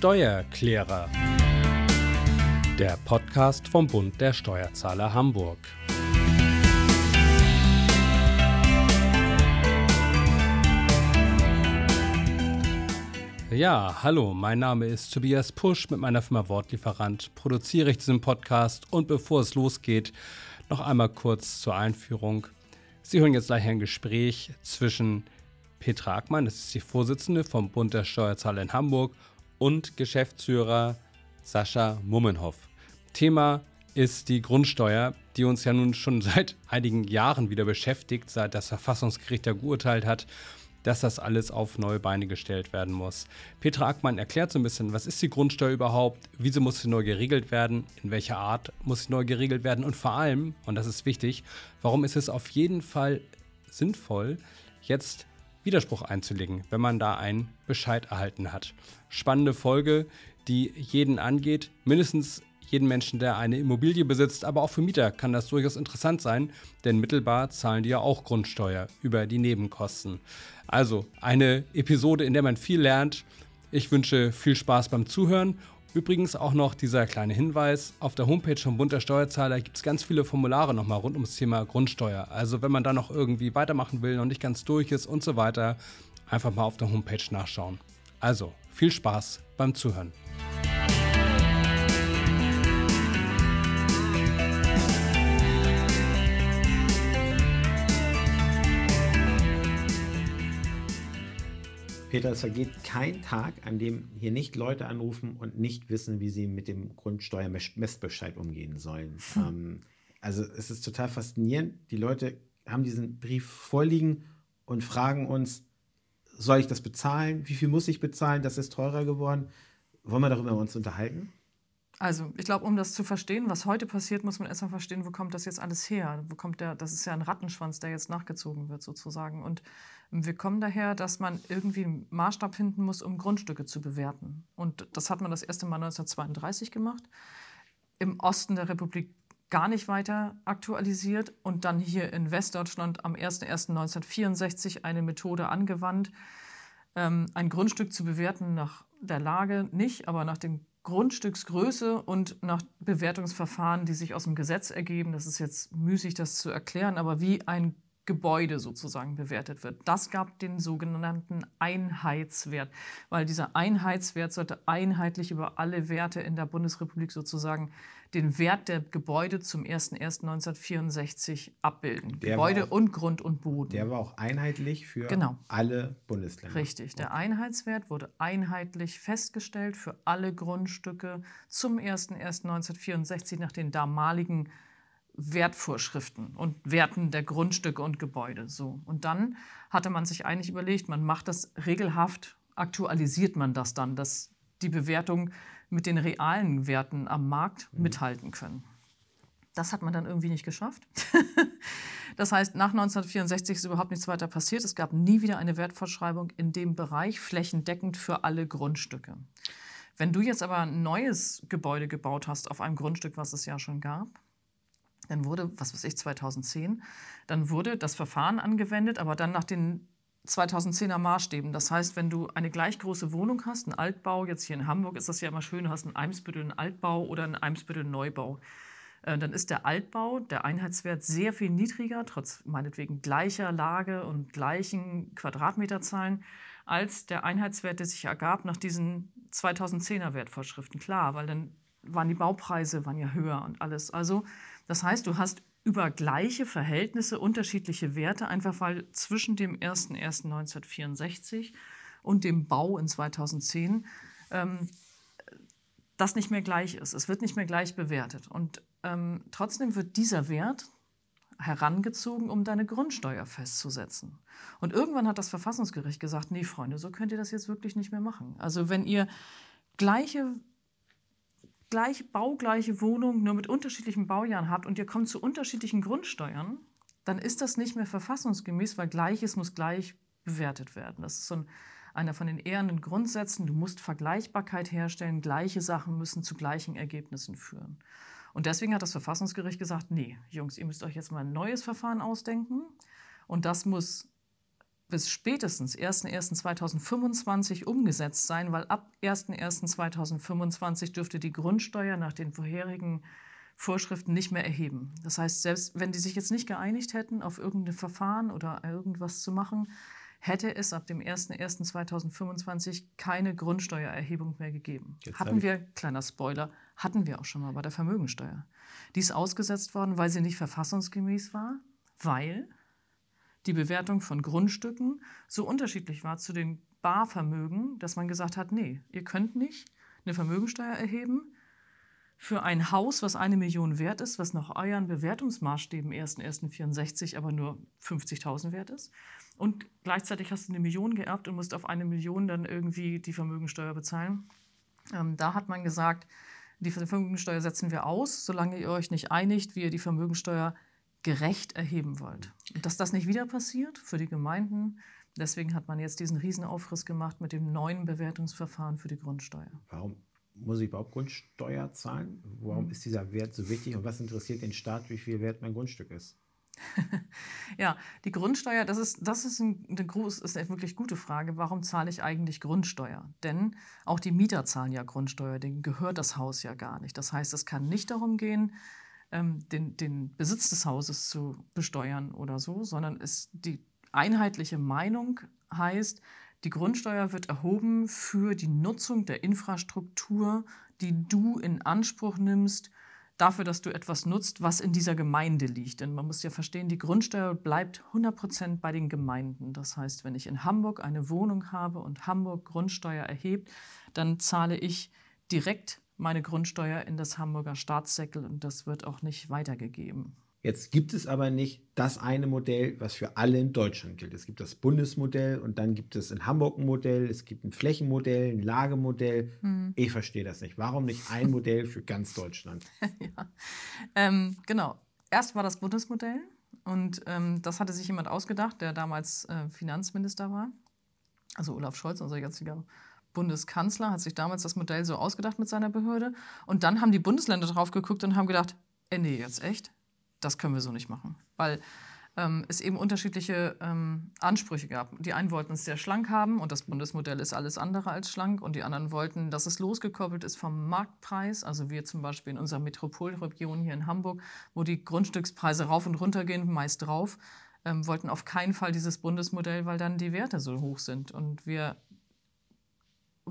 Steuerklärer. Der Podcast vom Bund der Steuerzahler Hamburg. Ja, hallo, mein Name ist Tobias Pusch. Mit meiner Firma Wortlieferant produziere ich diesen Podcast und bevor es losgeht, noch einmal kurz zur Einführung. Sie hören jetzt gleich ein Gespräch zwischen Petra Ackmann, das ist die Vorsitzende vom Bund der Steuerzahler in Hamburg, und Geschäftsführer Sascha Mummenhoff. Thema ist die Grundsteuer, die uns ja nun schon seit einigen Jahren wieder beschäftigt, seit das Verfassungsgericht ja geurteilt hat, dass das alles auf neue Beine gestellt werden muss. Petra Ackmann erklärt so ein bisschen, was ist die Grundsteuer überhaupt, wieso muss sie neu geregelt werden, in welcher Art muss sie neu geregelt werden und vor allem, und das ist wichtig, warum ist es auf jeden Fall sinnvoll, jetzt Widerspruch einzulegen, wenn man da einen Bescheid erhalten hat. Spannende Folge, die jeden angeht, mindestens jeden Menschen, der eine Immobilie besitzt, aber auch für Mieter kann das durchaus interessant sein, denn mittelbar zahlen die ja auch Grundsteuer über die Nebenkosten. Also eine Episode, in der man viel lernt. Ich wünsche viel Spaß beim Zuhören Übrigens auch noch dieser kleine Hinweis, auf der Homepage vom Bund der Steuerzahler gibt es ganz viele Formulare nochmal rund ums Thema Grundsteuer. Also wenn man da noch irgendwie weitermachen will, noch nicht ganz durch ist und so weiter, einfach mal auf der Homepage nachschauen. Also viel Spaß beim Zuhören. Peter, es vergeht kein Tag, an dem hier nicht Leute anrufen und nicht wissen, wie sie mit dem Grundsteuermessbescheid umgehen sollen. Hm. Ähm, also es ist total faszinierend. Die Leute haben diesen Brief vorliegen und fragen uns, soll ich das bezahlen? Wie viel muss ich bezahlen? Das ist teurer geworden. Wollen wir darüber uns unterhalten? Also, ich glaube, um das zu verstehen, was heute passiert, muss man erstmal verstehen, wo kommt das jetzt alles her? Wo kommt der, das ist ja ein Rattenschwanz, der jetzt nachgezogen wird, sozusagen. Und wir kommen daher, dass man irgendwie einen Maßstab finden muss, um Grundstücke zu bewerten. Und das hat man das erste Mal 1932 gemacht. Im Osten der Republik gar nicht weiter aktualisiert und dann hier in Westdeutschland am 01.01.1964 eine Methode angewandt, ähm, ein Grundstück zu bewerten nach der Lage nicht, aber nach dem Grundstücksgröße und nach Bewertungsverfahren, die sich aus dem Gesetz ergeben. Das ist jetzt müßig, das zu erklären, aber wie ein Gebäude sozusagen bewertet wird. Das gab den sogenannten Einheitswert, weil dieser Einheitswert sollte einheitlich über alle Werte in der Bundesrepublik sozusagen den Wert der Gebäude zum 01.01.1964 abbilden. Der Gebäude auch, und Grund und Boden. Der war auch einheitlich für genau. alle Bundesländer. Richtig. Der Einheitswert wurde einheitlich festgestellt für alle Grundstücke zum 01.01.1964 nach den damaligen Wertvorschriften und Werten der Grundstücke und Gebäude. So. Und dann hatte man sich eigentlich überlegt, man macht das regelhaft, aktualisiert man das dann, dass die Bewertung mit den realen Werten am Markt mhm. mithalten können. Das hat man dann irgendwie nicht geschafft. das heißt, nach 1964 ist überhaupt nichts weiter passiert. Es gab nie wieder eine Wertvorschreibung in dem Bereich flächendeckend für alle Grundstücke. Wenn du jetzt aber ein neues Gebäude gebaut hast auf einem Grundstück, was es ja schon gab, dann wurde, was weiß ich, 2010, dann wurde das Verfahren angewendet, aber dann nach den 2010er Maßstäben. Das heißt, wenn du eine gleich große Wohnung hast, einen Altbau, jetzt hier in Hamburg ist das ja immer schön, du hast einen Eimsbüttel einen Altbau oder einen Eimsbüttel Neubau, äh, dann ist der Altbau, der Einheitswert sehr viel niedriger, trotz meinetwegen gleicher Lage und gleichen Quadratmeterzahlen, als der Einheitswert, der sich ergab nach diesen 2010er Wertvorschriften. Klar, weil dann waren die Baupreise waren ja höher und alles. Also das heißt, du hast über gleiche Verhältnisse unterschiedliche Werte, einfach weil zwischen dem 01.01.1964 und dem Bau in 2010 ähm, das nicht mehr gleich ist. Es wird nicht mehr gleich bewertet. Und ähm, trotzdem wird dieser Wert herangezogen, um deine Grundsteuer festzusetzen. Und irgendwann hat das Verfassungsgericht gesagt, nee, Freunde, so könnt ihr das jetzt wirklich nicht mehr machen. Also wenn ihr gleiche gleiche baugleiche Wohnung nur mit unterschiedlichen Baujahren habt und ihr kommt zu unterschiedlichen Grundsteuern, dann ist das nicht mehr verfassungsgemäß, weil Gleiches muss gleich bewertet werden. Das ist so ein, einer von den ehrenden Grundsätzen. Du musst Vergleichbarkeit herstellen. Gleiche Sachen müssen zu gleichen Ergebnissen führen. Und deswegen hat das Verfassungsgericht gesagt, nee, Jungs, ihr müsst euch jetzt mal ein neues Verfahren ausdenken. Und das muss bis spätestens 01.01.2025 umgesetzt sein, weil ab 01.01.2025 dürfte die Grundsteuer nach den vorherigen Vorschriften nicht mehr erheben. Das heißt, selbst wenn die sich jetzt nicht geeinigt hätten, auf irgendein Verfahren oder irgendwas zu machen, hätte es ab dem 01.01.2025 keine Grundsteuererhebung mehr gegeben. Jetzt hatten wir, kleiner Spoiler, hatten wir auch schon mal bei der Vermögensteuer. Die ist ausgesetzt worden, weil sie nicht verfassungsgemäß war, weil die Bewertung von Grundstücken so unterschiedlich war zu den Barvermögen, dass man gesagt hat, nee, ihr könnt nicht eine Vermögensteuer erheben für ein Haus, was eine Million wert ist, was nach euren Bewertungsmaßstäben 1.1.64 aber nur 50.000 wert ist. Und gleichzeitig hast du eine Million geerbt und musst auf eine Million dann irgendwie die Vermögensteuer bezahlen. Ähm, da hat man gesagt, die Vermögensteuer setzen wir aus, solange ihr euch nicht einigt, wie ihr die Vermögensteuer gerecht erheben wollt. Und dass das nicht wieder passiert für die Gemeinden, deswegen hat man jetzt diesen Riesenaufriss gemacht mit dem neuen Bewertungsverfahren für die Grundsteuer. Warum muss ich überhaupt Grundsteuer zahlen? Warum mhm. ist dieser Wert so wichtig und was interessiert den Staat, wie viel wert mein Grundstück ist? ja, die Grundsteuer, das ist, das ist, ein, eine, groß, ist eine wirklich gute Frage. Warum zahle ich eigentlich Grundsteuer? Denn auch die Mieter zahlen ja Grundsteuer, denen gehört das Haus ja gar nicht. Das heißt, es kann nicht darum gehen, ähm, den, den Besitz des Hauses zu besteuern oder so, sondern es, die einheitliche Meinung heißt, die Grundsteuer wird erhoben für die Nutzung der Infrastruktur, die du in Anspruch nimmst, dafür, dass du etwas nutzt, was in dieser Gemeinde liegt. Denn man muss ja verstehen, die Grundsteuer bleibt 100 Prozent bei den Gemeinden. Das heißt, wenn ich in Hamburg eine Wohnung habe und Hamburg Grundsteuer erhebt, dann zahle ich direkt meine Grundsteuer in das Hamburger Staatssäckel und das wird auch nicht weitergegeben. Jetzt gibt es aber nicht das eine Modell, was für alle in Deutschland gilt. Es gibt das Bundesmodell und dann gibt es in Hamburg ein Modell, es gibt ein Flächenmodell, ein Lagemodell. Hm. Ich verstehe das nicht. Warum nicht ein Modell für ganz Deutschland? ja. ähm, genau. Erst war das Bundesmodell und ähm, das hatte sich jemand ausgedacht, der damals äh, Finanzminister war. Also Olaf Scholz, unser jetziger Bundeskanzler hat sich damals das Modell so ausgedacht mit seiner Behörde. Und dann haben die Bundesländer drauf geguckt und haben gedacht, äh, nee, jetzt echt? Das können wir so nicht machen. Weil ähm, es eben unterschiedliche ähm, Ansprüche gab. Die einen wollten es sehr schlank haben und das Bundesmodell ist alles andere als schlank. Und die anderen wollten, dass es losgekoppelt ist vom Marktpreis. Also wir zum Beispiel in unserer Metropolregion hier in Hamburg, wo die Grundstückspreise rauf und runter gehen, meist drauf. Ähm, wollten auf keinen Fall dieses Bundesmodell, weil dann die Werte so hoch sind. Und wir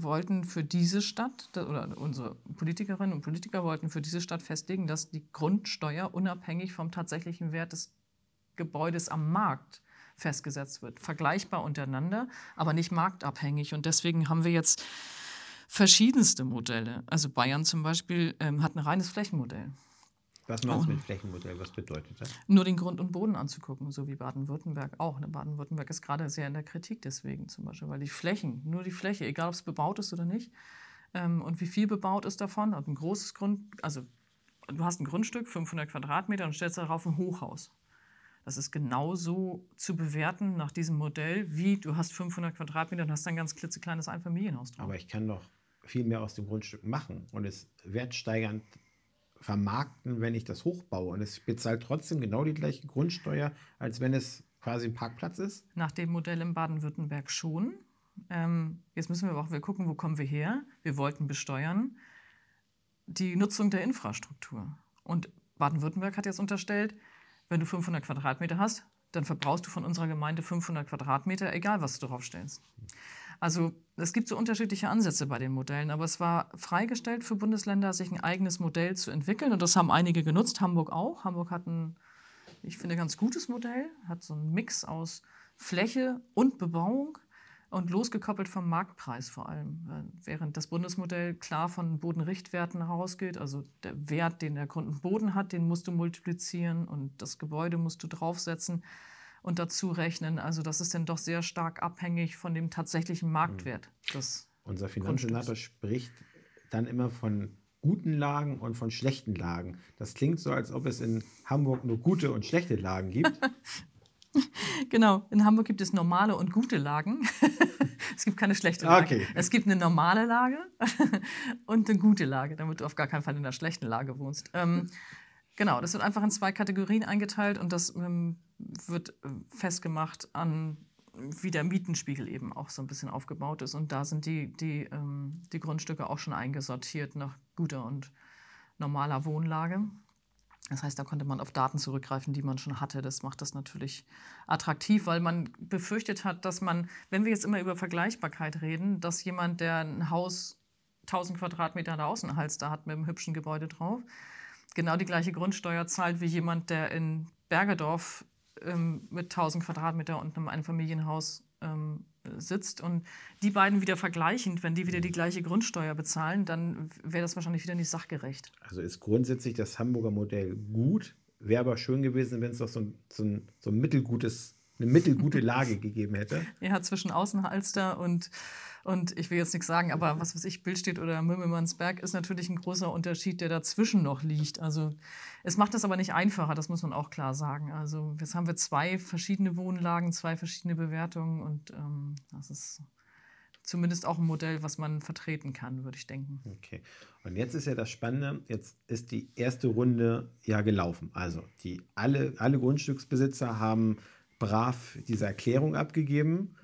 wollten für diese Stadt, oder unsere Politikerinnen und Politiker wollten für diese Stadt festlegen, dass die Grundsteuer unabhängig vom tatsächlichen Wert des Gebäudes am Markt festgesetzt wird. Vergleichbar untereinander, aber nicht marktabhängig. Und deswegen haben wir jetzt verschiedenste Modelle. Also Bayern zum Beispiel ähm, hat ein reines Flächenmodell. Was meinst du mit Flächenmodell? Was bedeutet das? Nur den Grund und Boden anzugucken, so wie Baden-Württemberg auch. Ne, Baden-Württemberg ist gerade sehr in der Kritik deswegen zum Beispiel, weil die Flächen, nur die Fläche, egal ob es bebaut ist oder nicht, ähm, und wie viel bebaut ist davon, und ein großes Grund, also du hast ein Grundstück, 500 Quadratmeter, und stellst darauf ein Hochhaus. Das ist genauso zu bewerten nach diesem Modell, wie du hast 500 Quadratmeter und hast ein ganz klitzekleines Einfamilienhaus drauf. Aber ich kann doch viel mehr aus dem Grundstück machen und es wertsteigernd vermarkten, wenn ich das hochbaue. Und es bezahlt trotzdem genau die gleiche Grundsteuer, als wenn es quasi ein Parkplatz ist? Nach dem Modell in Baden-Württemberg schon. Ähm, jetzt müssen wir auch wir gucken, wo kommen wir her. Wir wollten besteuern die Nutzung der Infrastruktur. Und Baden-Württemberg hat jetzt unterstellt, wenn du 500 Quadratmeter hast, dann verbrauchst du von unserer Gemeinde 500 Quadratmeter, egal was du draufstellst. Also es gibt so unterschiedliche Ansätze bei den Modellen, aber es war freigestellt für Bundesländer, sich ein eigenes Modell zu entwickeln und das haben einige genutzt, Hamburg auch. Hamburg hat ein, ich finde, ganz gutes Modell, hat so einen Mix aus Fläche und Bebauung und losgekoppelt vom Marktpreis vor allem. Während das Bundesmodell klar von Bodenrichtwerten herausgeht, also der Wert, den der Grund und Boden hat, den musst du multiplizieren und das Gebäude musst du draufsetzen und dazu rechnen. Also das ist dann doch sehr stark abhängig von dem tatsächlichen Marktwert. Mhm. Unser Finanzsenator spricht dann immer von guten Lagen und von schlechten Lagen. Das klingt so, als ob es in Hamburg nur gute und schlechte Lagen gibt. genau, in Hamburg gibt es normale und gute Lagen. es gibt keine schlechte Lage. Okay. Es gibt eine normale Lage und eine gute Lage, damit du auf gar keinen Fall in einer schlechten Lage wohnst. Ähm, genau, das wird einfach in zwei Kategorien eingeteilt und das ähm, wird äh, festgemacht an wie der Mietenspiegel eben auch so ein bisschen aufgebaut ist. Und da sind die, die, ähm, die Grundstücke auch schon eingesortiert nach guter und normaler Wohnlage. Das heißt, da konnte man auf Daten zurückgreifen, die man schon hatte. Das macht das natürlich attraktiv, weil man befürchtet hat, dass man, wenn wir jetzt immer über Vergleichbarkeit reden, dass jemand, der ein Haus 1000 Quadratmeter der Außenhalster hat mit einem hübschen Gebäude drauf, genau die gleiche Grundsteuer zahlt wie jemand, der in Bergedorf ähm, mit 1000 Quadratmeter und einem Einfamilienhaus ähm, sitzt und die beiden wieder vergleichend, wenn die wieder die gleiche Grundsteuer bezahlen, dann wäre das wahrscheinlich wieder nicht sachgerecht. Also ist grundsätzlich das Hamburger Modell gut, wäre aber schön gewesen, wenn es doch so ein, so ein, so ein mittelgutes, eine mittelgute Lage gegeben hätte. Ja, zwischen Außenhalster und und ich will jetzt nichts sagen, aber was weiß ich, Bildstedt oder Mümmelmannsberg ist natürlich ein großer Unterschied, der dazwischen noch liegt. Also es macht es aber nicht einfacher, das muss man auch klar sagen. Also jetzt haben wir zwei verschiedene Wohnlagen, zwei verschiedene Bewertungen und ähm, das ist zumindest auch ein Modell, was man vertreten kann, würde ich denken. Okay. Und jetzt ist ja das Spannende, jetzt ist die erste Runde ja gelaufen. Also die alle, alle Grundstücksbesitzer haben brav diese Erklärung abgegeben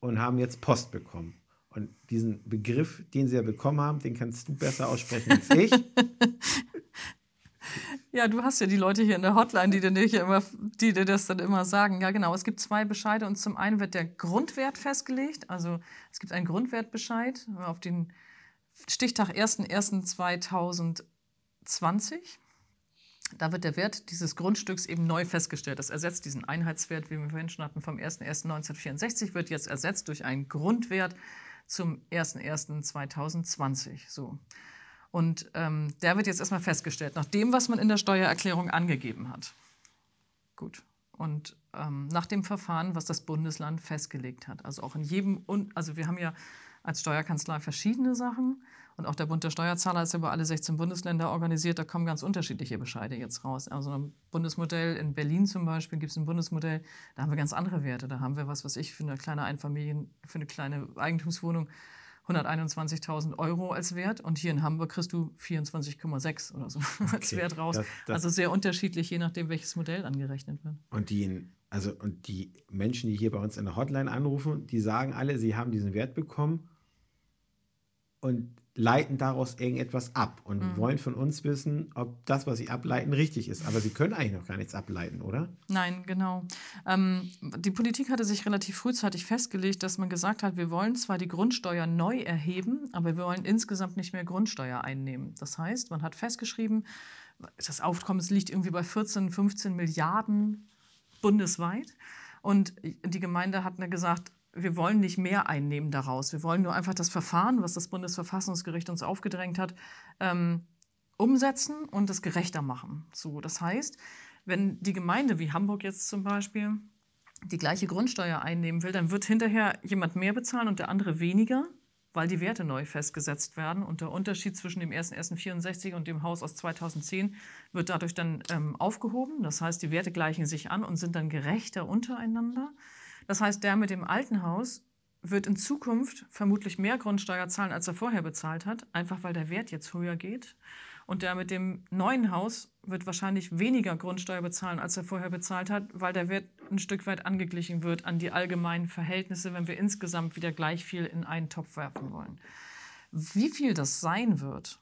und haben jetzt Post bekommen. Und diesen Begriff, den sie ja bekommen haben, den kannst du besser aussprechen als ich. Ja, du hast ja die Leute hier in der Hotline, die dir, immer, die dir das dann immer sagen. Ja, genau. Es gibt zwei Bescheide und zum einen wird der Grundwert festgelegt. Also es gibt einen Grundwertbescheid auf den Stichtag 1.1.2020. Da wird der Wert dieses Grundstücks eben neu festgestellt. Das ersetzt diesen Einheitswert, wie wir vorhin schon hatten, vom 01.01.1964, wird jetzt ersetzt durch einen Grundwert zum 01.01.2020. So. Und ähm, der wird jetzt erstmal festgestellt, nach dem, was man in der Steuererklärung angegeben hat. Gut. Und ähm, nach dem Verfahren, was das Bundesland festgelegt hat. Also auch in jedem, also wir haben ja als Steuerkanzlei verschiedene Sachen. Und auch der Bund der Steuerzahler ist über alle 16 Bundesländer organisiert. Da kommen ganz unterschiedliche Bescheide jetzt raus. Also ein Bundesmodell in Berlin zum Beispiel gibt es ein Bundesmodell, da haben wir ganz andere Werte. Da haben wir, was weiß ich, für eine kleine Einfamilien, für eine kleine Eigentumswohnung 121.000 Euro als Wert und hier in Hamburg kriegst du 24,6 oder so okay. als Wert raus. Das, das also sehr unterschiedlich, je nachdem, welches Modell angerechnet wird. Und die, also, und die Menschen, die hier bei uns in der Hotline anrufen, die sagen alle, sie haben diesen Wert bekommen und leiten daraus irgendetwas ab und mhm. wollen von uns wissen, ob das, was sie ableiten, richtig ist. Aber sie können eigentlich noch gar nichts ableiten, oder? Nein, genau. Ähm, die Politik hatte sich relativ frühzeitig festgelegt, dass man gesagt hat, wir wollen zwar die Grundsteuer neu erheben, aber wir wollen insgesamt nicht mehr Grundsteuer einnehmen. Das heißt, man hat festgeschrieben, das Aufkommen liegt irgendwie bei 14, 15 Milliarden bundesweit. Und die Gemeinde hat gesagt, wir wollen nicht mehr einnehmen daraus. Wir wollen nur einfach das Verfahren, was das Bundesverfassungsgericht uns aufgedrängt hat, ähm, umsetzen und es gerechter machen. So, das heißt, wenn die Gemeinde wie Hamburg jetzt zum Beispiel die gleiche Grundsteuer einnehmen will, dann wird hinterher jemand mehr bezahlen und der andere weniger, weil die Werte neu festgesetzt werden. Und der Unterschied zwischen dem 1.1.64 und dem Haus aus 2010 wird dadurch dann ähm, aufgehoben. Das heißt, die Werte gleichen sich an und sind dann gerechter untereinander. Das heißt, der mit dem alten Haus wird in Zukunft vermutlich mehr Grundsteuer zahlen, als er vorher bezahlt hat, einfach weil der Wert jetzt höher geht. Und der mit dem neuen Haus wird wahrscheinlich weniger Grundsteuer bezahlen, als er vorher bezahlt hat, weil der Wert ein Stück weit angeglichen wird an die allgemeinen Verhältnisse, wenn wir insgesamt wieder gleich viel in einen Topf werfen wollen. Wie viel das sein wird,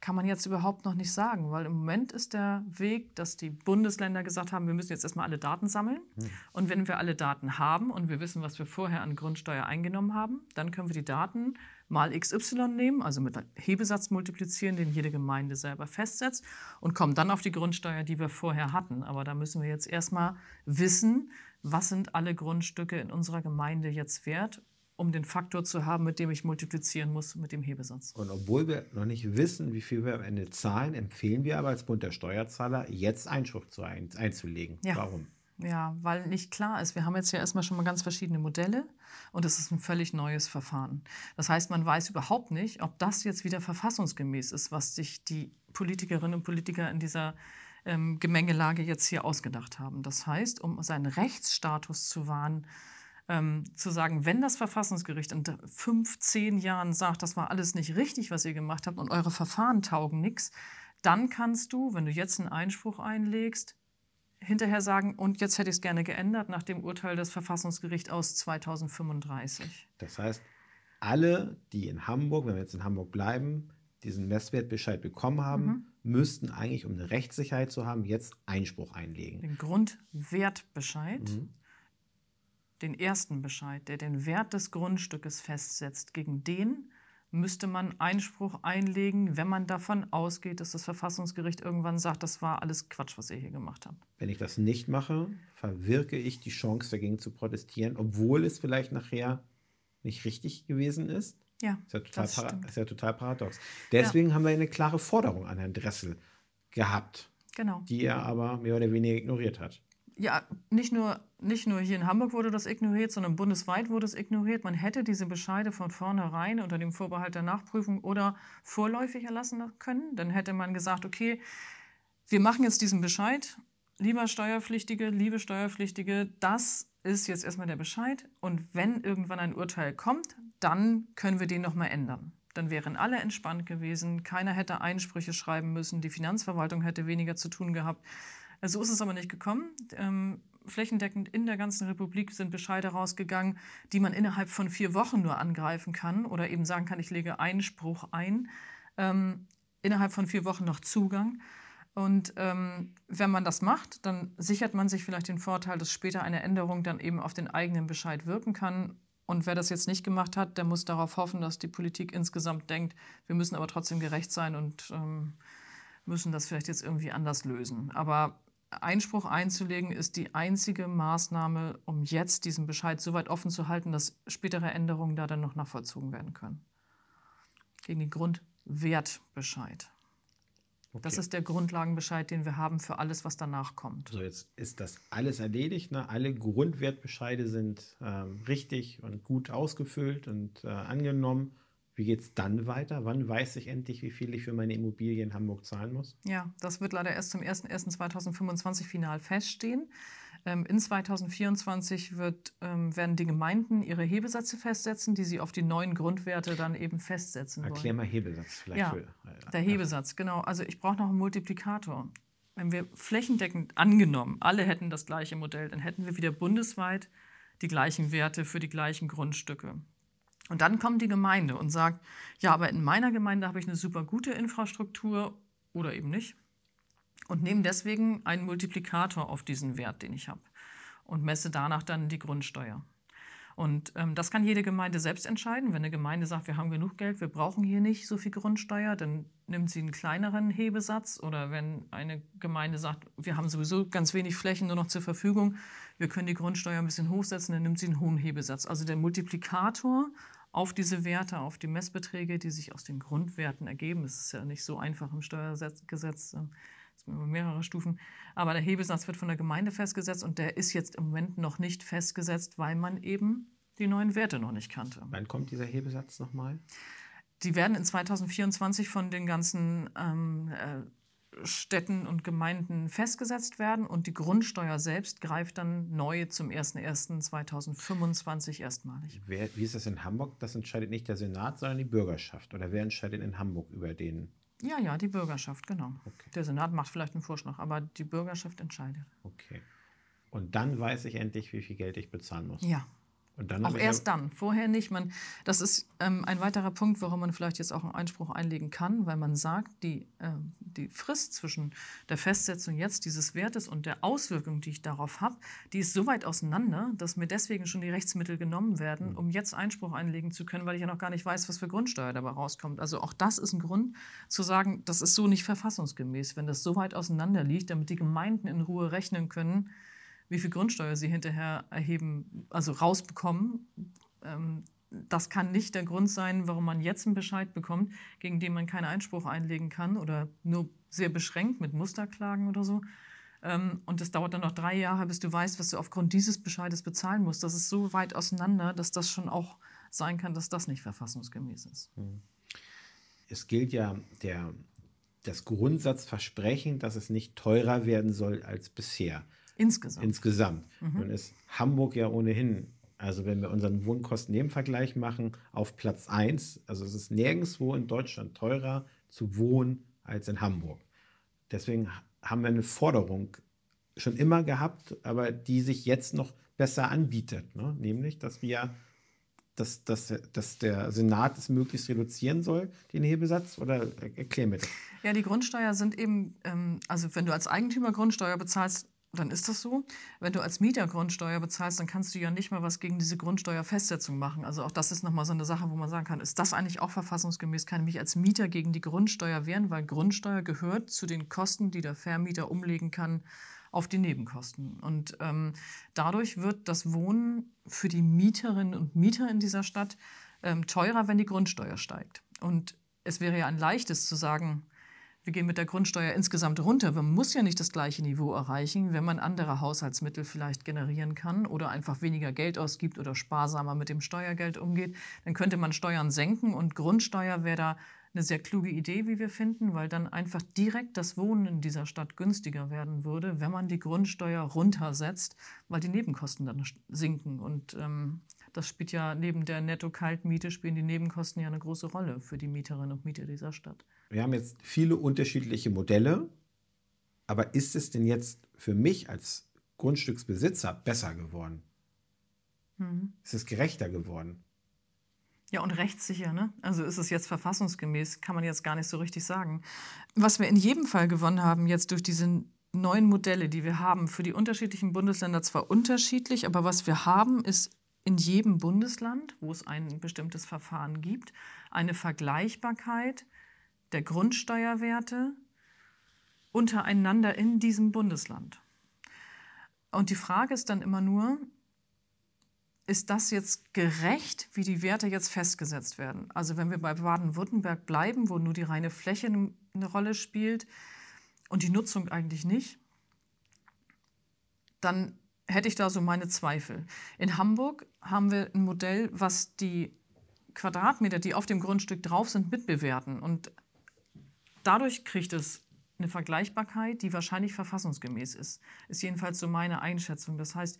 kann man jetzt überhaupt noch nicht sagen, weil im Moment ist der Weg, dass die Bundesländer gesagt haben, wir müssen jetzt erstmal alle Daten sammeln. Hm. Und wenn wir alle Daten haben und wir wissen, was wir vorher an Grundsteuer eingenommen haben, dann können wir die Daten mal XY nehmen, also mit Hebesatz multiplizieren, den jede Gemeinde selber festsetzt und kommen dann auf die Grundsteuer, die wir vorher hatten. Aber da müssen wir jetzt erstmal wissen, was sind alle Grundstücke in unserer Gemeinde jetzt wert um den Faktor zu haben, mit dem ich multiplizieren muss mit dem Hebesatz. Und obwohl wir noch nicht wissen, wie viel wir am Ende zahlen, empfehlen wir aber als Bund der Steuerzahler, jetzt Einspruch zu ein, einzulegen. Ja. Warum? Ja, weil nicht klar ist. Wir haben jetzt ja erstmal schon mal ganz verschiedene Modelle und es ist ein völlig neues Verfahren. Das heißt, man weiß überhaupt nicht, ob das jetzt wieder verfassungsgemäß ist, was sich die Politikerinnen und Politiker in dieser ähm, Gemengelage jetzt hier ausgedacht haben. Das heißt, um seinen Rechtsstatus zu wahren, ähm, zu sagen, wenn das Verfassungsgericht in fünf, zehn Jahren sagt, das war alles nicht richtig, was ihr gemacht habt und eure Verfahren taugen nichts, dann kannst du, wenn du jetzt einen Einspruch einlegst, hinterher sagen, und jetzt hätte ich es gerne geändert nach dem Urteil des Verfassungsgerichts aus 2035. Das heißt, alle, die in Hamburg, wenn wir jetzt in Hamburg bleiben, diesen Messwertbescheid bekommen haben, mhm. müssten eigentlich, um eine Rechtssicherheit zu haben, jetzt Einspruch einlegen. Den Grundwertbescheid, mhm. Den ersten Bescheid, der den Wert des Grundstückes festsetzt, gegen den müsste man Einspruch einlegen, wenn man davon ausgeht, dass das Verfassungsgericht irgendwann sagt, das war alles Quatsch, was ihr hier gemacht habt. Wenn ich das nicht mache, verwirke ich die Chance dagegen zu protestieren, obwohl es vielleicht nachher nicht richtig gewesen ist. Ja, ist ja total, ist ja total paradox. Deswegen ja. haben wir eine klare Forderung an Herrn Dressel gehabt, genau. die er aber mehr oder weniger ignoriert hat ja, nicht nur, nicht nur hier in Hamburg wurde das ignoriert, sondern bundesweit wurde es ignoriert. Man hätte diese Bescheide von vornherein unter dem Vorbehalt der Nachprüfung oder vorläufig erlassen können. Dann hätte man gesagt, okay, wir machen jetzt diesen Bescheid. Lieber Steuerpflichtige, liebe Steuerpflichtige, das ist jetzt erstmal der Bescheid. Und wenn irgendwann ein Urteil kommt, dann können wir den nochmal ändern. Dann wären alle entspannt gewesen, keiner hätte Einsprüche schreiben müssen, die Finanzverwaltung hätte weniger zu tun gehabt. So ist es aber nicht gekommen. Flächendeckend in der ganzen Republik sind Bescheide rausgegangen, die man innerhalb von vier Wochen nur angreifen kann oder eben sagen kann, ich lege Einspruch ein. Ähm, innerhalb von vier Wochen noch Zugang. Und ähm, wenn man das macht, dann sichert man sich vielleicht den Vorteil, dass später eine Änderung dann eben auf den eigenen Bescheid wirken kann. Und wer das jetzt nicht gemacht hat, der muss darauf hoffen, dass die Politik insgesamt denkt, wir müssen aber trotzdem gerecht sein und ähm, müssen das vielleicht jetzt irgendwie anders lösen. Aber Einspruch einzulegen ist die einzige Maßnahme, um jetzt diesen Bescheid so weit offen zu halten, dass spätere Änderungen da dann noch nachvollzogen werden können. Gegen den Grundwertbescheid. Okay. Das ist der Grundlagenbescheid, den wir haben für alles, was danach kommt. So, jetzt ist das alles erledigt. Ne? Alle Grundwertbescheide sind ähm, richtig und gut ausgefüllt und äh, angenommen. Wie geht es dann weiter? Wann weiß ich endlich, wie viel ich für meine Immobilie in Hamburg zahlen muss? Ja, das wird leider erst zum 01.01.2025 final feststehen. Ähm, in 2024 wird, ähm, werden die Gemeinden ihre Hebesätze festsetzen, die sie auf die neuen Grundwerte dann eben festsetzen wollen. Erklär mal Hebesatz vielleicht. Ja, für, äh, der Hebesatz, genau. Also ich brauche noch einen Multiplikator. Wenn wir flächendeckend angenommen, alle hätten das gleiche Modell, dann hätten wir wieder bundesweit die gleichen Werte für die gleichen Grundstücke. Und dann kommt die Gemeinde und sagt, ja, aber in meiner Gemeinde habe ich eine super gute Infrastruktur oder eben nicht und nehme deswegen einen Multiplikator auf diesen Wert, den ich habe und messe danach dann die Grundsteuer. Und ähm, das kann jede Gemeinde selbst entscheiden. Wenn eine Gemeinde sagt, wir haben genug Geld, wir brauchen hier nicht so viel Grundsteuer, dann nimmt sie einen kleineren Hebesatz. Oder wenn eine Gemeinde sagt, wir haben sowieso ganz wenig Flächen nur noch zur Verfügung, wir können die Grundsteuer ein bisschen hochsetzen, dann nimmt sie einen hohen Hebesatz. Also der Multiplikator auf diese Werte, auf die Messbeträge, die sich aus den Grundwerten ergeben. Es ist ja nicht so einfach im Steuergesetz, äh, es gibt mehrere Stufen. Aber der Hebesatz wird von der Gemeinde festgesetzt und der ist jetzt im Moment noch nicht festgesetzt, weil man eben die neuen Werte noch nicht kannte. Wann kommt dieser Hebesatz nochmal? Die werden in 2024 von den ganzen ähm, äh, Städten und Gemeinden festgesetzt werden und die Grundsteuer selbst greift dann neu zum 01.01.2025 erstmalig. Wer, wie ist das in Hamburg? Das entscheidet nicht der Senat, sondern die Bürgerschaft. Oder wer entscheidet in Hamburg über den? Ja, ja, die Bürgerschaft, genau. Okay. Der Senat macht vielleicht einen Vorschlag, aber die Bürgerschaft entscheidet. Okay. Und dann weiß ich endlich, wie viel Geld ich bezahlen muss. Ja, auch erst dann, vorher nicht. Man, das ist ähm, ein weiterer Punkt, warum man vielleicht jetzt auch einen Einspruch einlegen kann, weil man sagt, die, äh, die Frist zwischen der Festsetzung jetzt dieses Wertes und der Auswirkung, die ich darauf habe, die ist so weit auseinander, dass mir deswegen schon die Rechtsmittel genommen werden, um jetzt Einspruch einlegen zu können, weil ich ja noch gar nicht weiß, was für Grundsteuer dabei rauskommt. Also auch das ist ein Grund zu sagen, das ist so nicht verfassungsgemäß, wenn das so weit auseinander liegt, damit die Gemeinden in Ruhe rechnen können, wie viel Grundsteuer sie hinterher erheben, also rausbekommen. Ähm, das kann nicht der Grund sein, warum man jetzt einen Bescheid bekommt, gegen den man keinen Einspruch einlegen kann oder nur sehr beschränkt mit Musterklagen oder so. Ähm, und es dauert dann noch drei Jahre, bis du weißt, was du aufgrund dieses Bescheides bezahlen musst. Das ist so weit auseinander, dass das schon auch sein kann, dass das nicht verfassungsgemäß ist. Hm. Es gilt ja der, das Grundsatzversprechen, dass es nicht teurer werden soll als bisher. Insgesamt. Insgesamt. Mhm. Nun ist Hamburg ja ohnehin, also wenn wir unseren Wohnkosten-Nebenvergleich machen, auf Platz 1. Also es ist nirgendwo in Deutschland teurer zu wohnen als in Hamburg. Deswegen haben wir eine Forderung schon immer gehabt, aber die sich jetzt noch besser anbietet. Ne? Nämlich, dass wir dass, dass, dass der Senat es möglichst reduzieren soll, den Hebesatz? Oder erklär mir das. Ja, die Grundsteuer sind eben, ähm, also wenn du als Eigentümer Grundsteuer bezahlst, dann ist das so. Wenn du als Mieter Grundsteuer bezahlst, dann kannst du ja nicht mal was gegen diese Grundsteuerfestsetzung machen. Also auch das ist nochmal so eine Sache, wo man sagen kann, ist das eigentlich auch verfassungsgemäß? Kann ich mich als Mieter gegen die Grundsteuer wehren? Weil Grundsteuer gehört zu den Kosten, die der Vermieter umlegen kann auf die Nebenkosten. Und ähm, dadurch wird das Wohnen für die Mieterinnen und Mieter in dieser Stadt ähm, teurer, wenn die Grundsteuer steigt. Und es wäre ja ein leichtes zu sagen, wir gehen mit der Grundsteuer insgesamt runter. Man muss ja nicht das gleiche Niveau erreichen, wenn man andere Haushaltsmittel vielleicht generieren kann oder einfach weniger Geld ausgibt oder sparsamer mit dem Steuergeld umgeht. Dann könnte man Steuern senken und Grundsteuer wäre da eine sehr kluge Idee, wie wir finden, weil dann einfach direkt das Wohnen in dieser Stadt günstiger werden würde, wenn man die Grundsteuer runtersetzt, weil die Nebenkosten dann sinken. Und ähm, das spielt ja neben der Netto-Kaltmiete, spielen die Nebenkosten ja eine große Rolle für die Mieterinnen und Mieter dieser Stadt. Wir haben jetzt viele unterschiedliche Modelle, aber ist es denn jetzt für mich als Grundstücksbesitzer besser geworden? Mhm. Ist es gerechter geworden? Ja, und rechtssicher, ne? Also ist es jetzt verfassungsgemäß, kann man jetzt gar nicht so richtig sagen. Was wir in jedem Fall gewonnen haben, jetzt durch diese neuen Modelle, die wir haben, für die unterschiedlichen Bundesländer zwar unterschiedlich, aber was wir haben, ist in jedem Bundesland, wo es ein bestimmtes Verfahren gibt, eine Vergleichbarkeit der Grundsteuerwerte untereinander in diesem Bundesland. Und die Frage ist dann immer nur, ist das jetzt gerecht, wie die Werte jetzt festgesetzt werden? Also wenn wir bei Baden-Württemberg bleiben, wo nur die reine Fläche eine Rolle spielt und die Nutzung eigentlich nicht, dann hätte ich da so meine Zweifel. In Hamburg haben wir ein Modell, was die Quadratmeter, die auf dem Grundstück drauf sind, mitbewerten. Und dadurch kriegt es eine Vergleichbarkeit, die wahrscheinlich verfassungsgemäß ist. Ist jedenfalls so meine Einschätzung. Das heißt,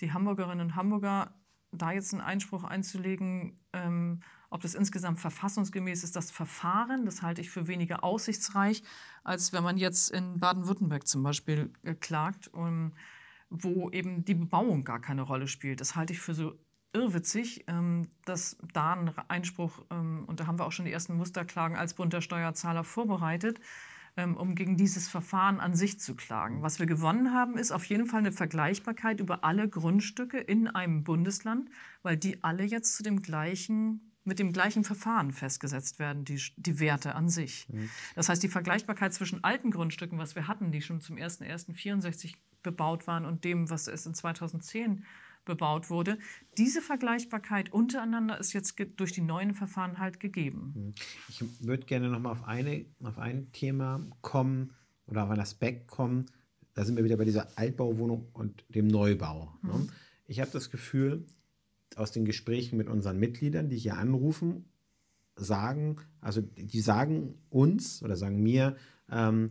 die Hamburgerinnen und Hamburger da jetzt einen Einspruch einzulegen, ähm, ob das insgesamt verfassungsgemäß ist, das Verfahren, das halte ich für weniger aussichtsreich, als wenn man jetzt in Baden-Württemberg zum Beispiel äh, klagt, um, wo eben die Bebauung gar keine Rolle spielt. Das halte ich für so irrwitzig, ähm, dass da ein Einspruch, ähm, und da haben wir auch schon die ersten Musterklagen als bunter Steuerzahler vorbereitet, ähm, um gegen dieses Verfahren an sich zu klagen. Was wir gewonnen haben, ist auf jeden Fall eine Vergleichbarkeit über alle Grundstücke in einem Bundesland, weil die alle jetzt zu dem gleichen mit dem gleichen Verfahren festgesetzt werden, die, die Werte an sich. Mhm. Das heißt, die Vergleichbarkeit zwischen alten Grundstücken, was wir hatten, die schon zum 01.01.64 bebaut waren, und dem, was es in 2010 bebaut wurde. Diese Vergleichbarkeit untereinander ist jetzt durch die neuen Verfahren halt gegeben. Hm. Ich würde gerne noch mal auf, eine, auf ein Thema kommen oder auf einen Aspekt kommen. Da sind wir wieder bei dieser Altbauwohnung und dem Neubau. Ne? Mhm. Ich habe das Gefühl, aus den Gesprächen mit unseren Mitgliedern, die hier anrufen, sagen, also die sagen uns oder sagen mir, ähm,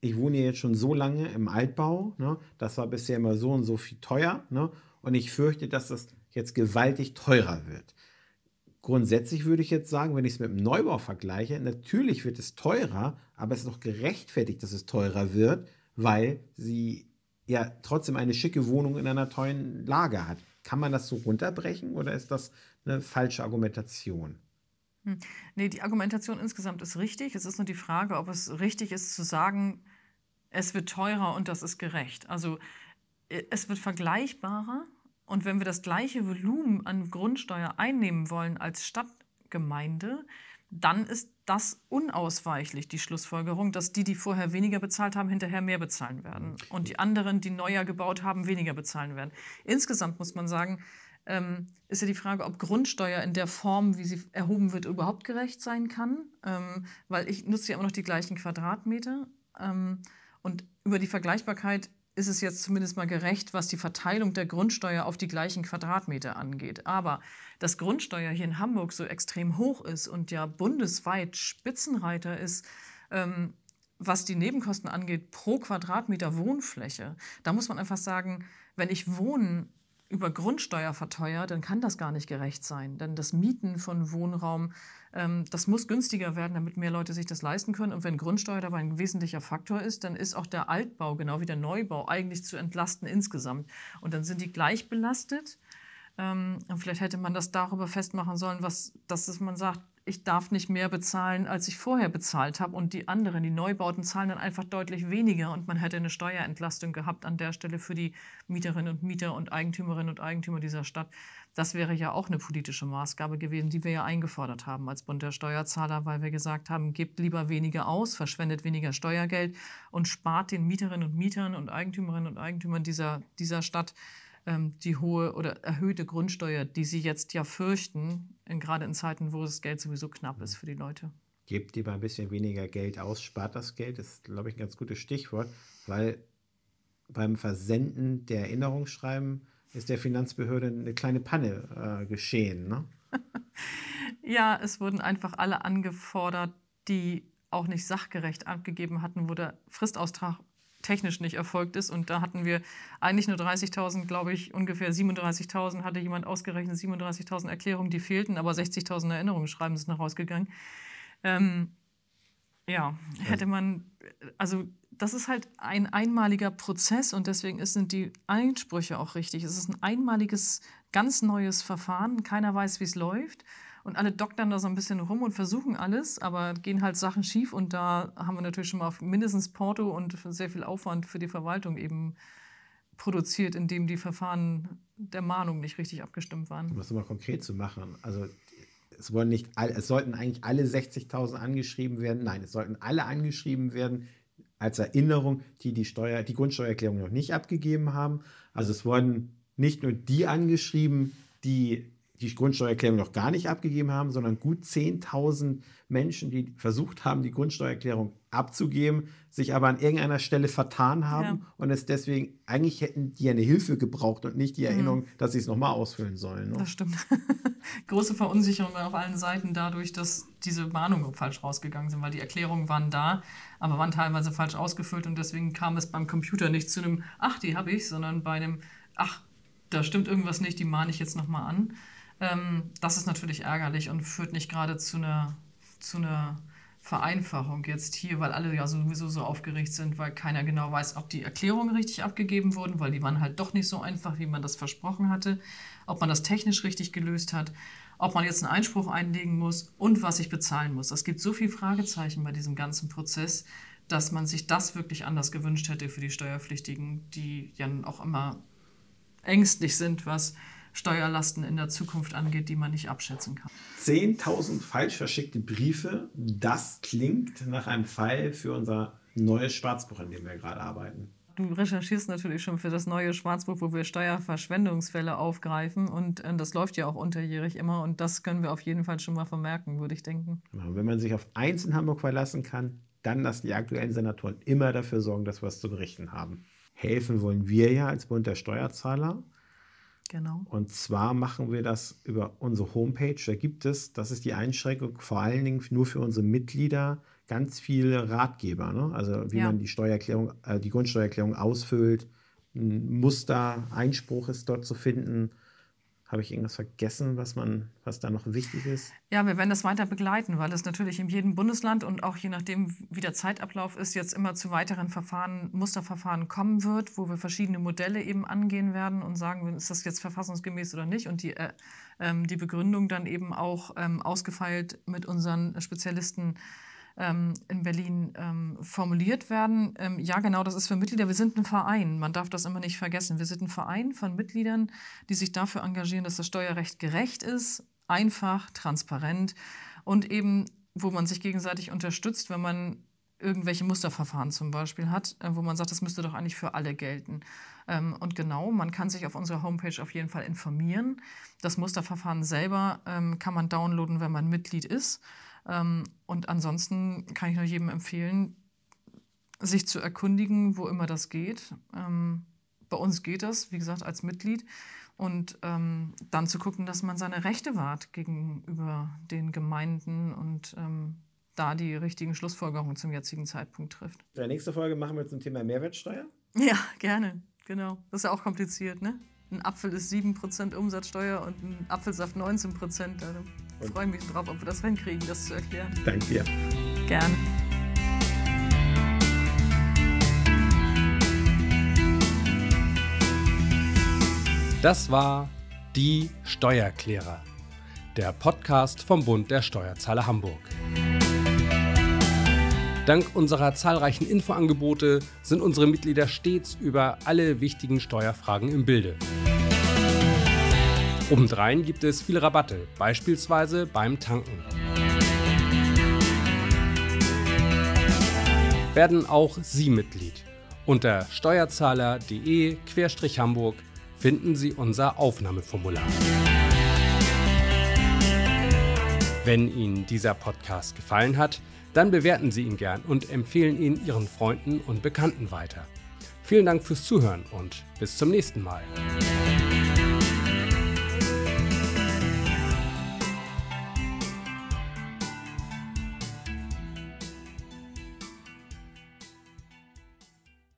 ich wohne jetzt schon so lange im Altbau, ne, das war bisher immer so und so viel teuer, ne, und ich fürchte, dass das jetzt gewaltig teurer wird. Grundsätzlich würde ich jetzt sagen, wenn ich es mit dem Neubau vergleiche, natürlich wird es teurer, aber es ist doch gerechtfertigt, dass es teurer wird, weil sie ja trotzdem eine schicke Wohnung in einer tollen Lage hat. Kann man das so runterbrechen oder ist das eine falsche Argumentation? Hm. Nee, die Argumentation insgesamt ist richtig. Es ist nur die Frage, ob es richtig ist zu sagen, es wird teurer und das ist gerecht. Also äh, es wird vergleichbarer und wenn wir das gleiche Volumen an Grundsteuer einnehmen wollen als Stadtgemeinde, dann ist das unausweichlich die Schlussfolgerung, dass die, die vorher weniger bezahlt haben, hinterher mehr bezahlen werden. Und die anderen, die neuer gebaut haben, weniger bezahlen werden. Insgesamt muss man sagen, ähm, ist ja die Frage, ob Grundsteuer in der Form, wie sie erhoben wird, überhaupt gerecht sein kann, ähm, weil ich nutze ja immer noch die gleichen Quadratmeter. Ähm, und über die Vergleichbarkeit ist es jetzt zumindest mal gerecht, was die Verteilung der Grundsteuer auf die gleichen Quadratmeter angeht. Aber dass Grundsteuer hier in Hamburg so extrem hoch ist und ja bundesweit Spitzenreiter ist, ähm, was die Nebenkosten angeht pro Quadratmeter Wohnfläche, da muss man einfach sagen, wenn ich Wohnen über Grundsteuer verteuert, dann kann das gar nicht gerecht sein. Denn das Mieten von Wohnraum, ähm, das muss günstiger werden, damit mehr Leute sich das leisten können. Und wenn Grundsteuer dabei ein wesentlicher Faktor ist, dann ist auch der Altbau, genau wie der Neubau, eigentlich zu entlasten insgesamt. Und dann sind die gleich belastet. Ähm, und vielleicht hätte man das darüber festmachen sollen, was, dass man sagt, ich darf nicht mehr bezahlen, als ich vorher bezahlt habe. Und die anderen, die Neubauten, zahlen dann einfach deutlich weniger. Und man hätte eine Steuerentlastung gehabt an der Stelle für die Mieterinnen und Mieter und Eigentümerinnen und Eigentümer dieser Stadt. Das wäre ja auch eine politische Maßgabe gewesen, die wir ja eingefordert haben als Bund der Steuerzahler, weil wir gesagt haben, gebt lieber weniger aus, verschwendet weniger Steuergeld und spart den Mieterinnen und Mietern und Eigentümerinnen und Eigentümern dieser, dieser Stadt die hohe oder erhöhte Grundsteuer, die sie jetzt ja fürchten, in, gerade in Zeiten, wo das Geld sowieso knapp ist für die Leute. Gebt lieber ein bisschen weniger Geld aus, spart das Geld, das ist, glaube ich, ein ganz gutes Stichwort, weil beim Versenden der Erinnerungsschreiben ist der Finanzbehörde eine kleine Panne äh, geschehen. Ne? ja, es wurden einfach alle angefordert, die auch nicht sachgerecht abgegeben hatten, wo der Fristaustrag technisch nicht erfolgt ist. Und da hatten wir eigentlich nur 30.000, glaube ich, ungefähr 37.000 hatte jemand ausgerechnet, 37.000 Erklärungen, die fehlten, aber 60.000 Erinnerungen schreiben sind noch rausgegangen. Ähm, ja, hätte man, also das ist halt ein einmaliger Prozess und deswegen sind die Einsprüche auch richtig. Es ist ein einmaliges, ganz neues Verfahren. Keiner weiß, wie es läuft. Und alle doktern da so ein bisschen rum und versuchen alles, aber gehen halt Sachen schief. Und da haben wir natürlich schon mal mindestens Porto und sehr viel Aufwand für die Verwaltung eben produziert, indem die Verfahren der Mahnung nicht richtig abgestimmt waren. Um das mal konkret zu machen. Also es, wollen nicht all, es sollten eigentlich alle 60.000 angeschrieben werden. Nein, es sollten alle angeschrieben werden als Erinnerung, die die, Steuer, die Grundsteuererklärung noch nicht abgegeben haben. Also es wurden nicht nur die angeschrieben, die die Grundsteuererklärung noch gar nicht abgegeben haben, sondern gut 10.000 Menschen, die versucht haben, die Grundsteuererklärung abzugeben, sich aber an irgendeiner Stelle vertan haben ja. und es deswegen, eigentlich hätten die eine Hilfe gebraucht und nicht die mhm. Erinnerung, mhm. dass sie es nochmal ausfüllen sollen. Ne? Das stimmt. Große Verunsicherung auf allen Seiten dadurch, dass diese Mahnungen falsch rausgegangen sind, weil die Erklärungen waren da, aber waren teilweise falsch ausgefüllt und deswegen kam es beim Computer nicht zu einem, ach, die habe ich, sondern bei einem, ach, da stimmt irgendwas nicht, die mahne ich jetzt nochmal an. Ähm, das ist natürlich ärgerlich und führt nicht gerade zu einer, zu einer Vereinfachung jetzt hier, weil alle ja sowieso so aufgeregt sind, weil keiner genau weiß, ob die Erklärungen richtig abgegeben wurden, weil die waren halt doch nicht so einfach, wie man das versprochen hatte, ob man das technisch richtig gelöst hat, ob man jetzt einen Einspruch einlegen muss und was ich bezahlen muss. Es gibt so viele Fragezeichen bei diesem ganzen Prozess, dass man sich das wirklich anders gewünscht hätte für die Steuerpflichtigen, die ja auch immer ängstlich sind, was Steuerlasten in der Zukunft angeht, die man nicht abschätzen kann. 10.000 falsch verschickte Briefe, das klingt nach einem Fall für unser neues Schwarzbuch, an dem wir gerade arbeiten. Du recherchierst natürlich schon für das neue Schwarzbuch, wo wir Steuerverschwendungsfälle aufgreifen. Und äh, das läuft ja auch unterjährig immer. Und das können wir auf jeden Fall schon mal vermerken, würde ich denken. Genau, wenn man sich auf eins in Hamburg verlassen kann, dann lassen die aktuellen Senatoren immer dafür sorgen, dass wir was zu berichten haben. Helfen wollen wir ja als Bund der Steuerzahler. Genau. Und zwar machen wir das über unsere Homepage. Da gibt es, das ist die Einschränkung, vor allen Dingen nur für unsere Mitglieder, ganz viele Ratgeber. Ne? Also wie ja. man die Steuererklärung, äh, die Grundsteuererklärung ausfüllt. Ein Muster, Einspruch ist dort zu finden. Habe ich irgendwas vergessen, was man, was da noch wichtig ist? Ja, wir werden das weiter begleiten, weil es natürlich in jedem Bundesland und auch je nachdem, wie der Zeitablauf ist, jetzt immer zu weiteren Verfahren, Musterverfahren kommen wird, wo wir verschiedene Modelle eben angehen werden und sagen, ist das jetzt verfassungsgemäß oder nicht? Und die, äh, ähm, die Begründung dann eben auch ähm, ausgefeilt mit unseren Spezialisten ähm, in Berlin ähm, formuliert werden. Ähm, ja, genau, das ist für Mitglieder. Wir sind ein Verein. Man darf das immer nicht vergessen. Wir sind ein Verein von Mitgliedern, die sich dafür engagieren, dass das Steuerrecht gerecht ist, einfach, transparent und eben, wo man sich gegenseitig unterstützt, wenn man irgendwelche Musterverfahren zum Beispiel hat, äh, wo man sagt, das müsste doch eigentlich für alle gelten. Ähm, und genau, man kann sich auf unserer Homepage auf jeden Fall informieren. Das Musterverfahren selber ähm, kann man downloaden, wenn man Mitglied ist. Ähm, und ansonsten kann ich nur jedem empfehlen, sich zu erkundigen, wo immer das geht. Ähm, bei uns geht das, wie gesagt, als Mitglied. Und ähm, dann zu gucken, dass man seine Rechte wahrt gegenüber den Gemeinden und da die richtigen Schlussfolgerungen zum jetzigen Zeitpunkt trifft. In der nächsten Folge machen wir zum Thema Mehrwertsteuer. Ja, gerne. Genau. Das ist ja auch kompliziert, ne? Ein Apfel ist 7% Umsatzsteuer und ein Apfelsaft 19%. Da freue ich mich drauf, ob wir das hinkriegen, das zu erklären. Danke dir. Gerne. Das war Die Steuerklärer, der Podcast vom Bund der Steuerzahler Hamburg. Dank unserer zahlreichen Infoangebote sind unsere Mitglieder stets über alle wichtigen Steuerfragen im Bilde. Obendrein gibt es viele Rabatte, beispielsweise beim Tanken. Werden auch Sie Mitglied. Unter steuerzahler.de-hamburg finden Sie unser Aufnahmeformular. Wenn Ihnen dieser Podcast gefallen hat, dann bewerten Sie ihn gern und empfehlen ihn Ihren Freunden und Bekannten weiter. Vielen Dank fürs Zuhören und bis zum nächsten Mal.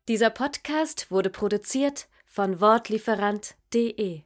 Dieser Podcast wurde produziert von Wortlieferant.de